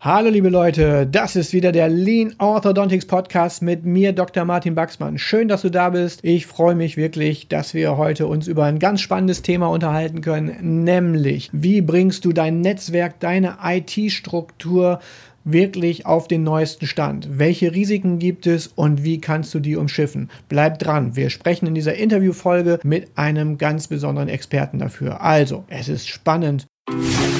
Hallo liebe Leute, das ist wieder der Lean Orthodontics Podcast mit mir, Dr. Martin Baxmann. Schön, dass du da bist. Ich freue mich wirklich, dass wir heute uns über ein ganz spannendes Thema unterhalten können, nämlich wie bringst du dein Netzwerk, deine IT-Struktur wirklich auf den neuesten Stand? Welche Risiken gibt es und wie kannst du die umschiffen? Bleib dran. Wir sprechen in dieser Interviewfolge mit einem ganz besonderen Experten dafür. Also, es ist spannend.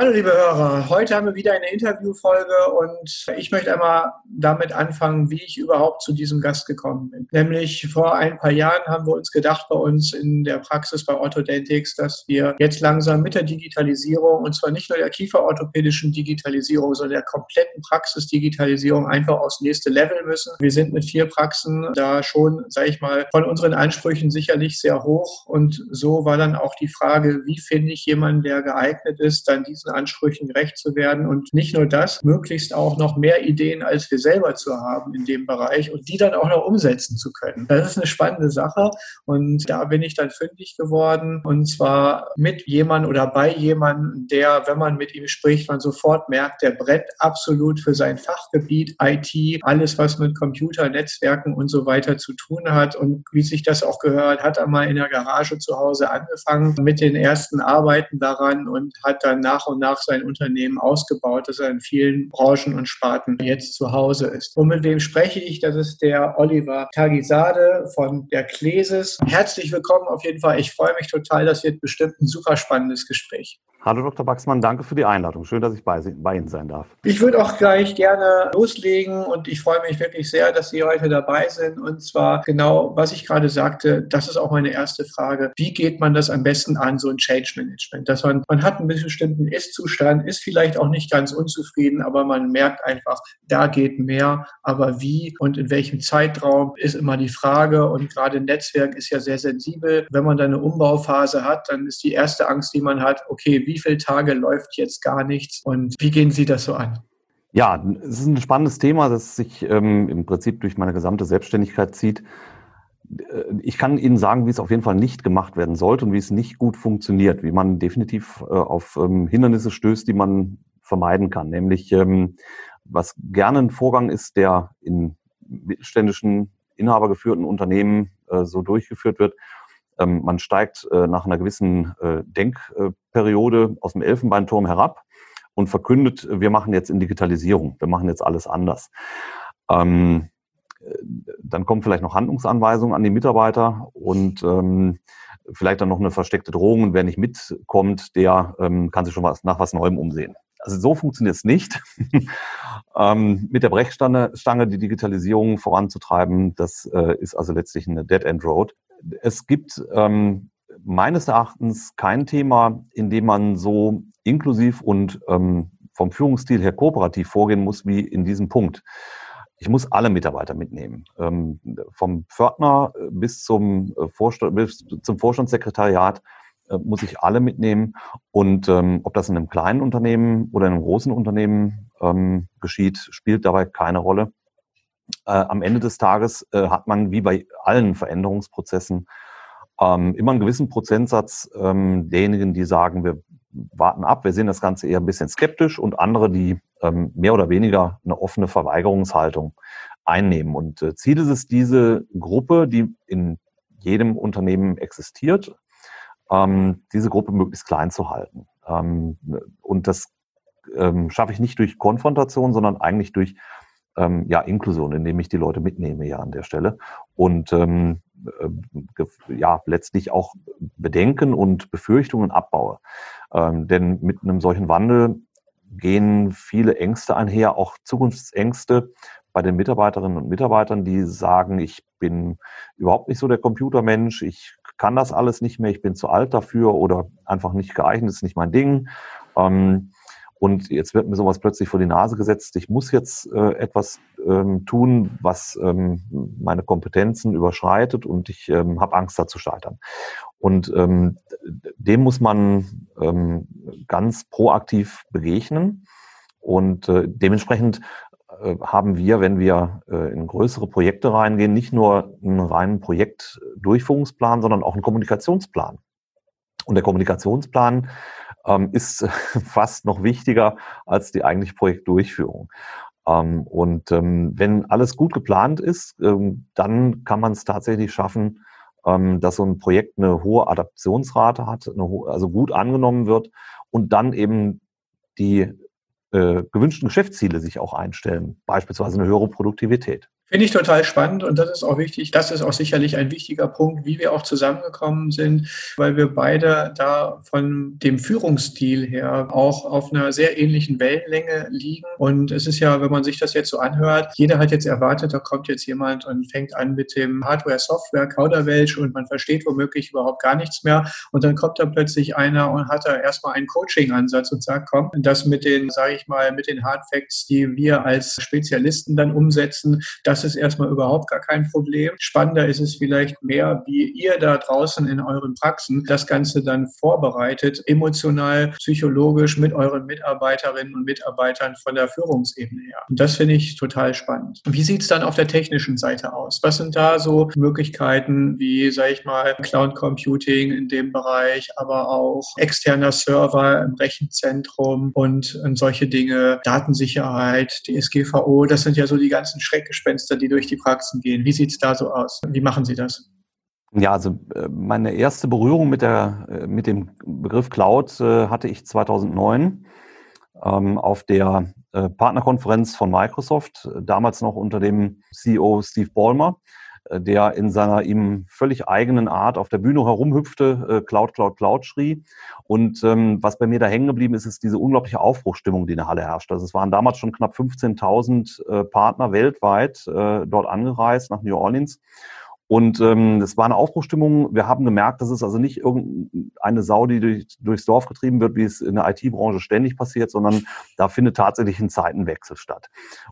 Hallo liebe Hörer, heute haben wir wieder eine Interviewfolge und ich möchte einmal damit anfangen, wie ich überhaupt zu diesem Gast gekommen bin. Nämlich vor ein paar Jahren haben wir uns gedacht bei uns in der Praxis bei Orthodentics, dass wir jetzt langsam mit der Digitalisierung und zwar nicht nur der kieferorthopädischen Digitalisierung, sondern der kompletten Praxisdigitalisierung einfach aufs nächste Level müssen. Wir sind mit vier Praxen da schon, sage ich mal, von unseren Ansprüchen sicherlich sehr hoch und so war dann auch die Frage, wie finde ich jemanden, der geeignet ist, dann diesen Ansprüchen gerecht zu werden und nicht nur das, möglichst auch noch mehr Ideen als wir selber zu haben in dem Bereich und die dann auch noch umsetzen zu können. Das ist eine spannende Sache und da bin ich dann fündig geworden und zwar mit jemandem oder bei jemandem, der, wenn man mit ihm spricht, man sofort merkt, der brennt absolut für sein Fachgebiet, IT, alles, was mit Computer, Netzwerken und so weiter zu tun hat und wie sich das auch gehört, hat er mal in der Garage zu Hause angefangen mit den ersten Arbeiten daran und hat dann nach und nach sein Unternehmen ausgebaut, dass er in vielen Branchen und Sparten jetzt zu Hause ist. Und mit wem spreche ich? Das ist der Oliver Tagisade von der Klesis. Herzlich willkommen auf jeden Fall. Ich freue mich total. Das wird bestimmt ein super spannendes Gespräch. Hallo Dr. Baxmann, danke für die Einladung. Schön, dass ich bei, bei, Ihnen sein darf. Ich würde auch gleich gerne loslegen und ich freue mich wirklich sehr, dass Sie heute dabei sind. Und zwar genau, was ich gerade sagte, das ist auch meine erste Frage. Wie geht man das am besten an, so ein Change Management? Dass man, man hat einen bestimmten Ist-Zustand, ist vielleicht auch nicht ganz unzufrieden, aber man merkt einfach, da geht mehr. Aber wie und in welchem Zeitraum ist immer die Frage. Und gerade Netzwerk ist ja sehr sensibel. Wenn man dann eine Umbauphase hat, dann ist die erste Angst, die man hat, okay, wie viele Tage läuft jetzt gar nichts und wie gehen Sie das so an? Ja, es ist ein spannendes Thema, das sich ähm, im Prinzip durch meine gesamte Selbstständigkeit zieht. Äh, ich kann Ihnen sagen, wie es auf jeden Fall nicht gemacht werden sollte und wie es nicht gut funktioniert, wie man definitiv äh, auf ähm, Hindernisse stößt, die man vermeiden kann. Nämlich, ähm, was gerne ein Vorgang ist, der in mittelständischen, inhabergeführten Unternehmen äh, so durchgeführt wird ähm, man steigt nach einer gewissen Denkperiode aus dem Elfenbeinturm herab und verkündet, wir machen jetzt in Digitalisierung, wir machen jetzt alles anders. Ähm, äh, dann kommen vielleicht noch Handlungsanweisungen an die Mitarbeiter und ähm, vielleicht dann noch eine versteckte Drohung. Und wer nicht mitkommt, der ähm, kann sich schon was, nach was Neuem umsehen. Also so funktioniert es nicht. ähm, mit der Brechstange Stange die Digitalisierung voranzutreiben, das äh, ist also letztlich eine Dead-End-Road es gibt ähm, meines Erachtens kein Thema, in dem man so inklusiv und ähm, vom Führungsstil her kooperativ vorgehen muss wie in diesem Punkt. Ich muss alle Mitarbeiter mitnehmen, ähm, vom Pförtner bis zum, äh, Vorstand, bis zum Vorstandssekretariat äh, muss ich alle mitnehmen. Und ähm, ob das in einem kleinen Unternehmen oder in einem großen Unternehmen ähm, geschieht, spielt dabei keine Rolle äh, am Ende des Tages äh, hat man wie bei allen Veränderungsprozessen ähm, immer einen gewissen Prozentsatz ähm, derjenigen, die sagen, wir warten ab, wir sehen das Ganze eher ein bisschen skeptisch und andere, die ähm, mehr oder weniger eine offene Verweigerungshaltung einnehmen. Und äh, Ziel ist es, diese Gruppe, die in jedem Unternehmen existiert, ähm, diese Gruppe möglichst klein zu halten. Ähm, und das ähm, schaffe ich nicht durch Konfrontation, sondern eigentlich durch ähm, ja, Inklusion, indem ich die Leute mitnehme ja an der Stelle und ähm, äh, ja, letztlich auch Bedenken und Befürchtungen abbaue. Ähm, denn mit einem solchen Wandel gehen viele Ängste einher, auch Zukunftsängste bei den Mitarbeiterinnen und Mitarbeitern, die sagen, ich bin überhaupt nicht so der Computermensch, ich kann das alles nicht mehr, ich bin zu alt dafür oder einfach nicht geeignet, ist nicht mein Ding. Ähm, Und jetzt wird mir sowas plötzlich vor die Nase gesetzt. Ich muss jetzt äh, etwas ähm, tun, was ähm, meine Kompetenzen überschreitet und ich ähm, habe Angst, da zu scheitern. Und ähm, dem muss man ähm, ganz proaktiv begegnen. Und äh, dementsprechend äh, haben wir, wenn wir äh, in größere Projekte reingehen, nicht nur einen reinen Projektdurchführungsplan, sondern auch einen Kommunikationsplan. Und der Kommunikationsplan ähm, ist fast noch wichtiger als die eigentliche Projektdurchführung. Ähm, und ähm, wenn alles gut geplant ist, ähm, dann kann man es tatsächlich schaffen, ähm, dass so ein Projekt eine hohe Adaptionsrate hat, hohe, also gut angenommen wird und dann eben die äh, gewünschten Geschäftsziele sich auch einstellen, beispielsweise eine höhere Produktivität. Finde ich total spannend und das ist auch wichtig. Das ist auch sicherlich ein wichtiger Punkt, wie wir auch zusammengekommen sind, weil wir beide da von dem Führungsstil her auch auf einer sehr ähnlichen Wellenlänge liegen. Und es ist ja, wenn man sich das jetzt so anhört, jeder hat jetzt erwartet, da kommt jetzt jemand und fängt an mit dem Hardware-Software Kauderwelsch und man versteht womöglich überhaupt gar nichts mehr. Und dann kommt da plötzlich einer und hat da erstmal einen Coaching-Ansatz und sagt, komm, das mit den, sage ich mal, mit den Hard Facts, die wir als Spezialisten dann umsetzen, das das ist erstmal überhaupt gar kein Problem. Spannender ist es vielleicht mehr, wie ihr da draußen in euren Praxen das Ganze dann vorbereitet, emotional, psychologisch mit euren Mitarbeiterinnen und Mitarbeitern von der Führungsebene her. Und das finde ich total spannend. Wie sieht es dann auf der technischen Seite aus? Was sind da so Möglichkeiten wie, sage ich mal, Cloud Computing in dem Bereich, aber auch externer Server im Rechenzentrum und, solche Dinge, Datensicherheit, DSGVO, das sind ja so die ganzen Schreckgespenster, Muster, die durch die Praxen gehen. Wie sieht es da so aus? Wie machen Sie das? Ja, also äh, meine erste Berührung mit, der, äh, mit dem Begriff Cloud äh, hatte ich 2009 ähm, auf der Partnerkonferenz von Microsoft, damals noch unter dem CEO Steve Ballmer, der in seiner ihm völlig eigenen Art auf der Bühne herumhüpfte, Cloud, Cloud, Cloud schrie. Und ähm, was bei mir da hängen geblieben ist, ist diese unglaubliche Aufbruchstimmung, die in der Halle herrscht. Also es waren damals schon knapp 15.000 äh, Partner weltweit äh, dort angereist nach New Orleans. Und ähm, das war eine Aufbruchstimmung. Wir haben gemerkt, dass es also nicht irgendeine Sau, die durch, durchs Dorf getrieben wird, wie es in der IT-Branche ständig passiert, sondern da findet tatsächlich ein Zeitenwechsel statt.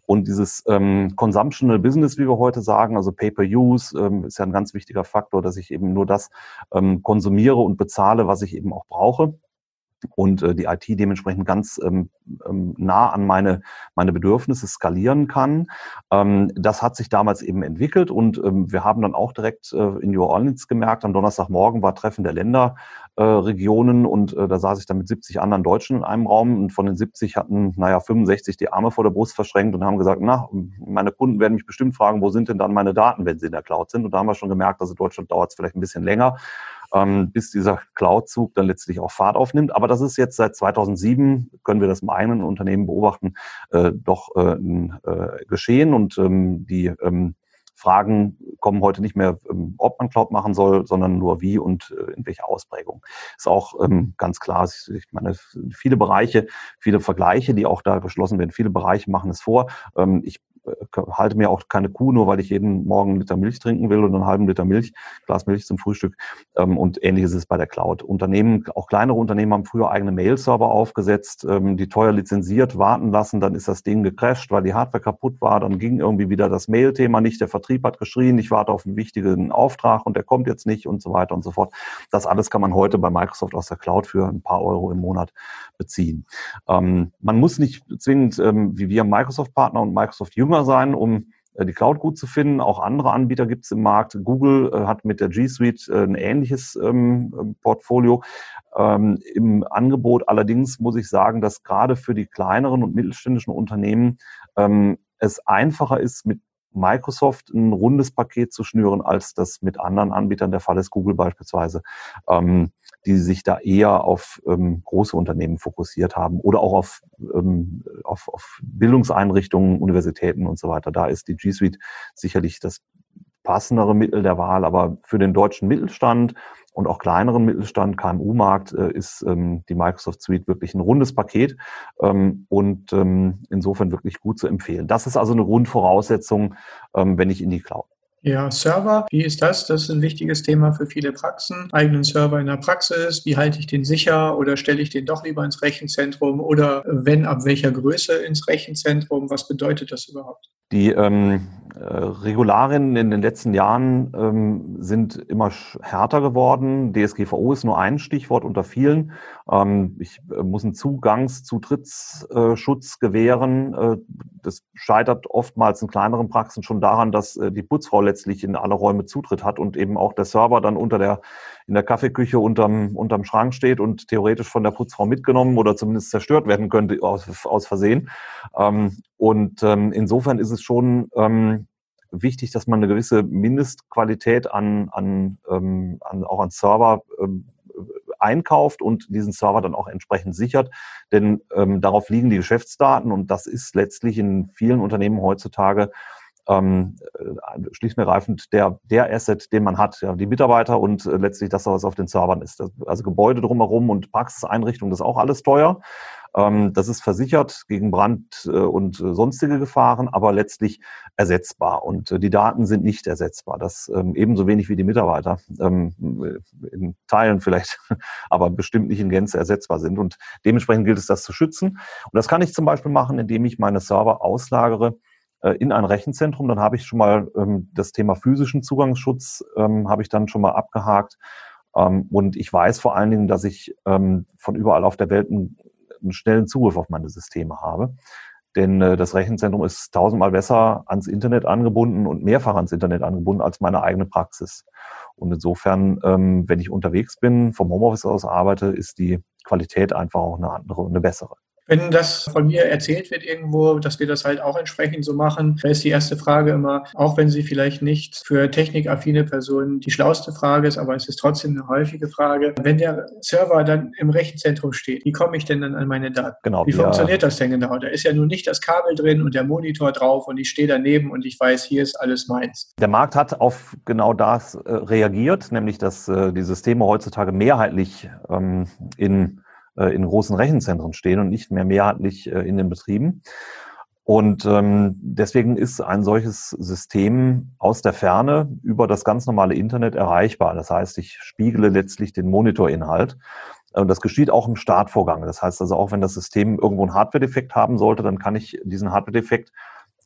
Und dieses ähm, Consumptional Business, wie wir heute sagen, also Pay-per-Use, ähm, ist ja ein ganz wichtiger Faktor, dass ich eben nur das ähm, konsumiere und bezahle, was ich eben auch brauche und äh, die IT dementsprechend ganz ähm, ähm, nah an meine, meine Bedürfnisse skalieren kann. Ähm, das hat sich damals eben entwickelt und ähm, wir haben dann auch direkt äh, in New Orleans gemerkt, am Donnerstagmorgen war Treffen der Länderregionen äh, und äh, da saß ich dann mit 70 anderen Deutschen in einem Raum und von den 70 hatten, naja, 65 die Arme vor der Brust verschränkt und haben gesagt, na, meine Kunden werden mich bestimmt fragen, wo sind denn dann meine Daten, wenn sie in der Cloud sind? Und da haben wir schon gemerkt, also Deutschland dauert es vielleicht ein bisschen länger ähm, bis dieser Cloud-Zug dann letztlich auch Fahrt aufnimmt. Aber das ist jetzt seit 2007, können wir das im eigenen Unternehmen beobachten, äh, doch äh, äh, Geschehen und ähm, die ähm, Fragen kommen heute nicht mehr, ähm, ob man Cloud machen soll, sondern nur wie und äh, in welcher Ausprägung. Ist auch ähm, ganz klar, ich meine, viele Bereiche, viele Vergleiche, die auch da geschlossen werden, viele Bereiche machen es vor. Ähm, ich halte mir auch keine Kuh, nur weil ich jeden Morgen einen Liter Milch trinken will oder einen halben Liter Milch, Glas Milch zum Frühstück. Ähm, und ähnliches ist es bei der Cloud. Unternehmen, auch kleinere Unternehmen haben früher eigene Mail-Server aufgesetzt, ähm, die teuer lizenziert warten lassen, dann ist das Ding gecrashed, weil die Hardware kaputt war, dann ging irgendwie wieder das Mail-Thema nicht, der Vertrieb hat geschrien, ich warte auf einen wichtigen Auftrag und der kommt jetzt nicht und so weiter und so fort. Das alles kann man heute bei Microsoft aus der Cloud für ein paar Euro im Monat beziehen. Ähm, man muss nicht zwingend, wie wir Microsoft-Partner und Microsoft-Jünger Thema sein, um äh, die Cloud gut zu finden. Auch andere Anbieter gibt es im Markt. Google äh, hat mit der G Suite äh, ein ähnliches ähm, Portfolio ähm, im Angebot. Allerdings muss ich sagen, dass gerade für die kleineren und mittelständischen Unternehmen ähm, es einfacher ist, mit Microsoft ein rundes Paket zu schnüren, als das mit anderen Anbietern der Fall ist, Google beispielsweise. Ähm, die sich da eher auf ähm, große Unternehmen fokussiert haben oder auch auf, ähm, auf, auf Bildungseinrichtungen, Universitäten und so weiter. Da ist die G Suite sicherlich das passendere Mittel der Wahl, aber für den deutschen Mittelstand und auch kleineren Mittelstand, KMU-Markt, äh, ist ähm, die Microsoft Suite wirklich ein rundes Paket ähm, und ähm, insofern wirklich gut zu empfehlen. Das ist also eine Grundvoraussetzung, ähm, wenn ich in die Cloud Ja, Server, wie ist das? Das ist ein wichtiges Thema für viele Praxen. Eigenen Server in der Praxis, wie halte ich den sicher oder stelle ich den doch lieber ins Rechenzentrum oder wenn, ab welcher Größe ins Rechenzentrum? Was bedeutet das überhaupt? Die ähm, äh, Regularien in den letzten Jahren ähm, sind immer härter geworden. DSGVO ist nur ein Stichwort unter vielen. Ähm, ich äh, muss einen Zugangszutrittsschutz äh, gewähren. Äh, das scheitert oftmals in kleineren Praxen schon daran, dass äh, die Putzfrau letztlich in alle Räume Zutritt hat und eben auch der Server dann unter der in der Kaffeeküche unterm, unterm Schrank steht und theoretisch von der Putzfrau mitgenommen oder zumindest zerstört werden könnte aus, aus Versehen. Ähm, und ähm, insofern ist es schon ähm, wichtig, dass man eine gewisse Mindestqualität an, an, ähm, an auch an Server ähm, einkauft und diesen Server dann auch entsprechend sichert. Denn ähm, darauf liegen die Geschäftsdaten und das ist letztlich in vielen Unternehmen heutzutage ähm, äh, schlicht und ergreifend der, der Asset, den man hat, ja, die Mitarbeiter und äh, letztlich das, was auf den Servern ist. Also Gebäude drumherum und Praxiseinrichtungen, das ist auch alles teuer. Ähm, das ist versichert gegen Brand äh, und sonstige Gefahren, aber letztlich ersetzbar. Und die Daten sind nicht ersetzbar. Das ähm, ebenso wenig wie die Mitarbeiter. Ähm, in Teilen vielleicht, aber bestimmt nicht in Gänze ersetzbar sind. Und dementsprechend gilt es, das zu schützen. Und das kann ich zum Beispiel machen, indem ich meine Server auslagere in ein Rechenzentrum. Dann habe ich schon mal ähm, das Thema physischen Zugangsschutz ähm, habe ich dann schon mal abgehakt. Ähm, und ich weiß vor allen Dingen, dass ich ähm, von überall auf der Welt einen, einen, schnellen Zugriff auf meine Systeme habe. Denn äh, das Rechenzentrum ist tausendmal besser ans Internet angebunden und mehrfach ans Internet angebunden als meine eigene Praxis. Und insofern, ähm, wenn ich unterwegs bin, vom Homeoffice aus arbeite, ist die Qualität einfach auch eine andere und eine bessere. Wenn das von mir erzählt wird irgendwo, dass wir das halt auch entsprechend so machen, da ist die erste Frage immer, auch wenn sie vielleicht nicht für technikaffine Personen die schlauste Frage ist, aber es ist trotzdem eine häufige Frage. Wenn der Server dann im Rechenzentrum steht, wie komme ich denn dann an meine Daten? Genau, wie funktioniert das denn genau? Da ist ja nun nicht das Kabel drin und der Monitor drauf und ich stehe daneben und ich weiß, hier ist alles meins. Der Markt hat auf genau das äh, reagiert, nämlich dass äh, die Systeme heutzutage mehrheitlich ähm, in in großen Rechenzentren stehen und nicht mehr mehrheitlich äh, in den Betrieben. Und ähm, deswegen ist ein solches System aus der Ferne über das ganz normale Internet erreichbar. Das heißt, ich spiegele letztlich den Monitorinhalt. Und das geschieht auch im Startvorgang. Das heißt also, auch wenn das System irgendwo einen Hardware-Defekt haben sollte, dann kann ich diesen Hardware-Defekt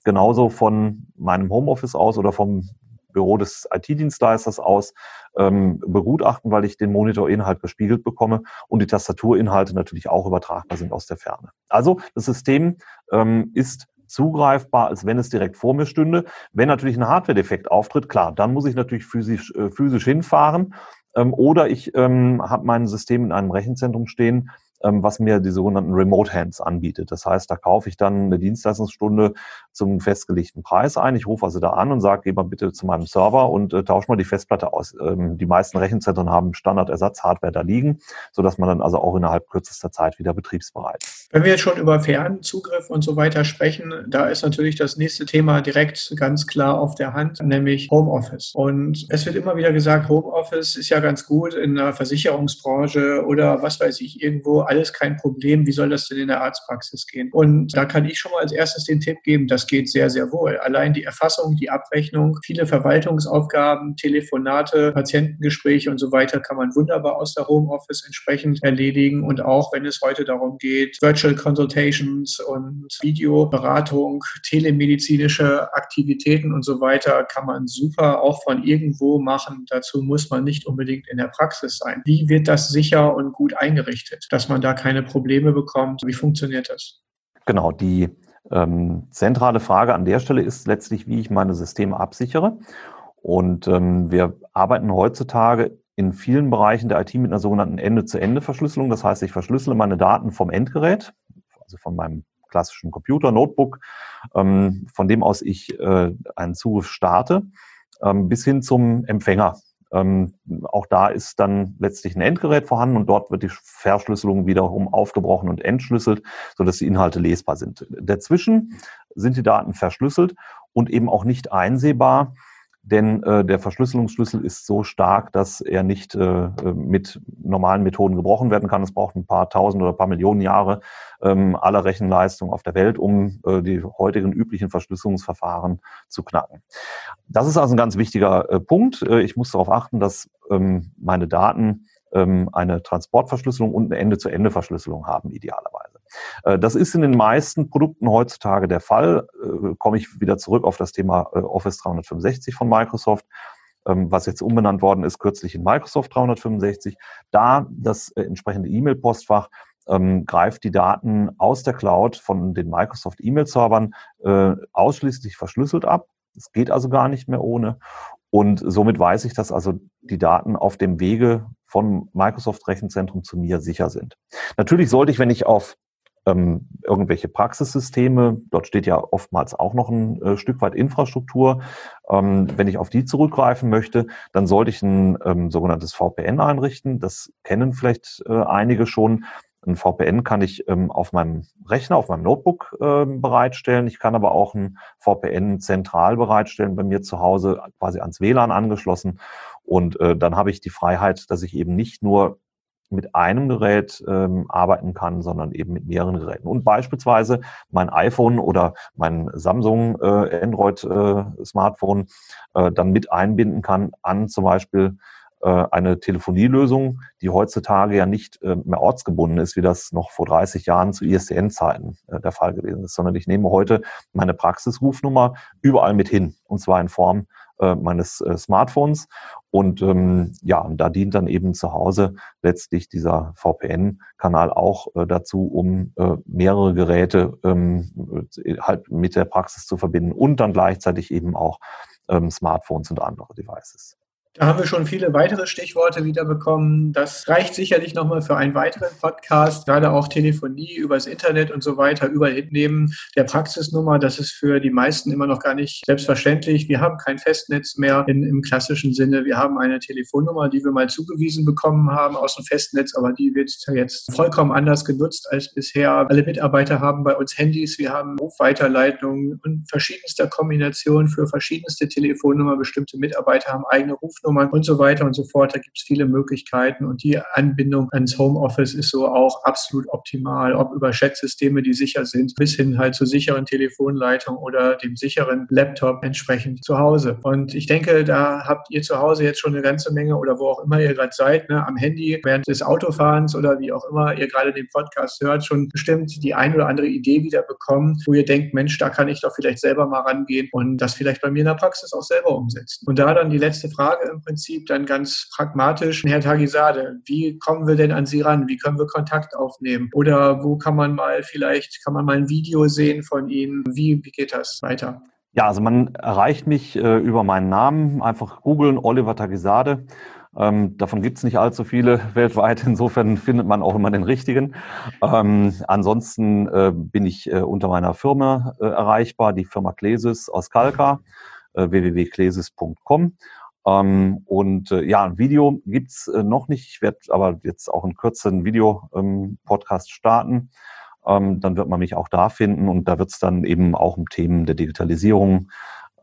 genauso von meinem Homeoffice aus oder vom Büro des IT-Dienstleisters aus ähm, begutachten, weil ich den Monitorinhalt gespiegelt bekomme und die Tastaturinhalte natürlich auch übertragbar sind aus der Ferne. Also das System ähm, ist zugreifbar, als wenn es direkt vor mir stünde. Wenn natürlich ein Hardware-Defekt auftritt, klar, dann muss ich natürlich physisch, äh, physisch hinfahren. Ähm, oder ich ähm, habe mein System in einem Rechenzentrum stehen, was mir die sogenannten Remote Hands anbietet. Das heißt, da kaufe ich dann eine Dienstleistungsstunde zum festgelegten Preis ein. Ich rufe also da an und sage, geh mal bitte zu meinem Server und äh, tausch mal die Festplatte aus. Ähm, die meisten Rechenzentren haben Standardersatz-Hardware da liegen, sodass man dann also auch innerhalb kürzester Zeit wieder betriebsbereit ist. Wenn wir jetzt schon über Fernzugriff und so weiter sprechen, da ist natürlich das nächste Thema direkt ganz klar auf der Hand, nämlich Homeoffice. Und es wird immer wieder gesagt, Homeoffice ist ja ganz gut in der Versicherungsbranche oder was weiß ich irgendwo alles kein Problem. Wie soll das denn in der Arztpraxis gehen? Und da kann ich schon mal als erstes den Tipp geben, das geht sehr, sehr wohl. Allein die Erfassung, die Abrechnung, viele Verwaltungsaufgaben, Telefonate, Patientengespräche und so weiter kann man wunderbar aus der Homeoffice entsprechend erledigen. Und auch wenn es heute darum geht, Virtual Consultations und Videoberatung, telemedizinische Aktivitäten und so weiter, kann man super auch von irgendwo machen. Dazu muss man nicht unbedingt in der Praxis sein. Wie wird das sicher und gut eingerichtet, dass man da keine Probleme bekommt. Wie funktioniert das? Genau, die ähm, zentrale Frage an der Stelle ist letztlich, wie ich meine Systeme absichere. Und ähm, wir arbeiten heutzutage in vielen Bereichen der IT mit einer sogenannten Ende-zu-Ende-Verschlüsselung. Das heißt, ich verschlüssele meine Daten vom Endgerät, also von meinem klassischen Computer, Notebook, ähm, von dem aus ich äh, einen Zugriff starte, ähm, bis hin zum Empfänger. Ähm, auch da ist dann letztlich ein Endgerät vorhanden und dort wird die Verschlüsselung wiederum aufgebrochen und entschlüsselt, sodass die Inhalte lesbar sind. Dazwischen sind die Daten verschlüsselt und eben auch nicht einsehbar. Denn äh, der Verschlüsselungsschlüssel ist so stark, dass er nicht äh, mit normalen Methoden gebrochen werden kann. Es braucht ein paar tausend oder paar Millionen Jahre ähm, aller Rechenleistung auf der Welt, um äh, die heutigen üblichen Verschlüsselungsverfahren zu knacken. Das ist also ein ganz wichtiger äh, Punkt. Äh, ich muss darauf achten, dass ähm, meine Daten ähm, eine Transportverschlüsselung und eine Ende-zu-Ende-Verschlüsselung haben, idealerweise. Äh, das ist in den meisten Produkten heutzutage der Fall. Äh, komme ich wieder zurück auf das Thema äh, Office 365 von Microsoft ähm, was jetzt umbenannt worden ist, kürzlich in Microsoft 365. Da das entsprechende E-Mail-Postfach ähm, greift die Daten aus der Cloud von den Microsoft E-Mail-Servern ausschließlich verschlüsselt ab. Es geht also gar nicht mehr ohne. Und somit weiß ich, dass also die Daten auf dem Wege von Microsoft Rechenzentrum zu mir sicher sind. Natürlich sollte ich, wenn ich auf ähm, irgendwelche Praxissysteme, dort steht ja oftmals auch noch ein äh, Stück weit Infrastruktur. Ähm, wenn ich auf die zurückgreifen möchte, dann sollte ich ein ähm, sogenanntes VPN einrichten. Das kennen vielleicht äh, einige schon. Ein VPN kann ich ähm, auf meinem Rechner, auf meinem Notebook äh, bereitstellen. Ich kann aber auch ein VPN zentral bereitstellen bei mir zu Hause, quasi ans WLAN angeschlossen. Und äh, dann habe ich die Freiheit, dass ich eben nicht nur mit einem Gerät ähm, arbeiten kann, sondern eben mit mehreren Geräten. Und beispielsweise mein iPhone oder mein Samsung äh, Android äh, Smartphone äh, dann mit einbinden kann an zum Beispiel äh, eine Telefonielösung, die heutzutage ja nicht äh, mehr ortsgebunden ist, wie das noch vor 30 Jahren zu ISDN-Zeiten äh, der Fall gewesen ist, sondern ich nehme heute meine Praxisrufnummer überall mit hin, und zwar in Form äh, meines äh, Smartphones. Und ähm, ja, und da dient dann eben zu Hause letztlich dieser VPN-Kanal auch äh, dazu, um äh, mehrere Geräte ähm, halt mit der Praxis zu verbinden und dann gleichzeitig eben auch ähm, Smartphones und andere Devices. Da haben wir schon viele weitere Stichworte wieder bekommen. Das reicht sicherlich nochmal für einen weiteren Podcast. Gerade auch Telefonie übers Internet und so weiter überall neben der Praxisnummer. Das ist für die meisten immer noch gar nicht selbstverständlich. Wir haben kein Festnetz mehr in, im klassischen Sinne. Wir haben eine Telefonnummer, die wir mal zugewiesen bekommen haben aus dem Festnetz, aber die wird jetzt vollkommen anders genutzt als bisher. Alle Mitarbeiter haben bei uns Handys. Wir haben Rufweiterleitungen und verschiedenster Kombinationen für verschiedenste Telefonnummern. Bestimmte Mitarbeiter haben eigene Rufnummern. Rufnummern und so weiter und so fort. Da gibt es viele Möglichkeiten und die Anbindung ans Homeoffice ist so auch absolut optimal, ob über Chatsysteme, die sicher sind, bis hin halt zur sicheren Telefonleitung oder dem sicheren Laptop entsprechend zu Hause. Und ich denke, da habt ihr zu Hause jetzt schon eine ganze Menge oder wo auch immer ihr gerade seid, ne, am Handy während des Autofahrens oder wie auch immer ihr gerade den Podcast hört, schon bestimmt die ein oder andere Idee wieder bekommen, wo ihr denkt, Mensch, da kann ich doch vielleicht selber mal rangehen und das vielleicht bei mir in der Praxis auch selber umsetzen. Und da dann die letzte Frage im Prinzip dann ganz pragmatisch, Herr Tagisade, wie kommen wir denn an Sie ran? Wie können wir Kontakt aufnehmen? Oder wo kann man mal vielleicht, kann man mal ein Video sehen von Ihnen? Wie, wie geht das weiter? Ja, also man erreicht mich äh, über meinen Namen. Einfach googeln, Oliver Tagisade. Ähm, davon gibt es nicht allzu viele weltweit. Insofern findet man auch immer den richtigen. Ähm, ansonsten äh, bin ich äh, unter meiner Firma äh, erreichbar, die Firma Klesis aus Kalka, äh, www.klesis.com. Ähm, und äh, ja, ein Video gibt's äh, noch nicht. Ich werde aber jetzt auch in Kürze einen Video-Podcast ähm, starten. Ähm, dann wird man mich auch da finden und da wird es dann eben auch um Themen der Digitalisierung,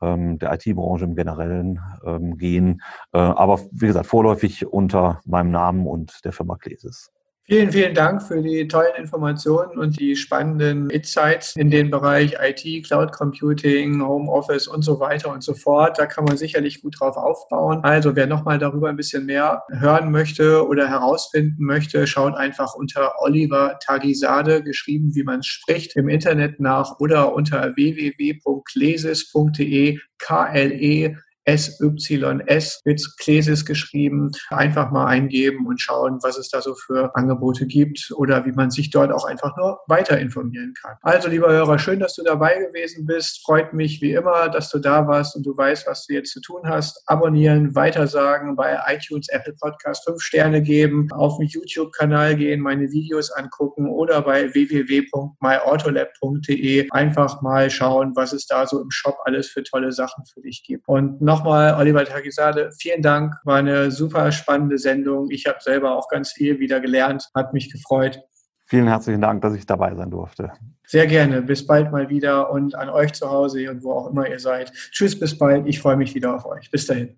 ähm, der IT-Branche im Generellen ähm, gehen. Äh, aber wie gesagt, vorläufig unter meinem Namen und der Firma Klesis. Vielen, vielen Dank für die tollen Informationen und die spannenden Insights in den Bereich IT, Cloud Computing, Homeoffice und so weiter und so fort. Da kann man sicherlich gut drauf aufbauen. Also wer nochmal darüber ein bisschen mehr hören möchte oder herausfinden möchte, schaut einfach unter Oliver Tagisade, geschrieben wie man spricht, im Internet nach oder unter www.klesis.de, K-L-E SYS mit Klesis geschrieben. Einfach mal eingeben und schauen, was es da so für Angebote gibt oder wie man sich dort auch einfach nur weiter informieren kann. Also, lieber Hörer, schön, dass du dabei gewesen bist. Freut mich wie immer, dass du da warst und du weißt, was du jetzt zu tun hast. Abonnieren, weitersagen, bei iTunes, Apple Podcast fünf Sterne geben, auf den YouTube-Kanal gehen, meine Videos angucken oder bei www.myautolab.de einfach mal schauen, was es da so im Shop alles für tolle Sachen für dich gibt. Und noch nochmal, Oliver Tagisade, vielen Dank. War eine super spannende Sendung. Ich habe selber auch ganz viel wieder gelernt. Hat mich gefreut. Vielen herzlichen Dank, dass ich dabei sein durfte. Sehr gerne. Bis bald mal wieder und an euch zu Hause und wo auch immer ihr seid. Tschüss, bis bald. Ich freue mich wieder auf euch. Bis dahin.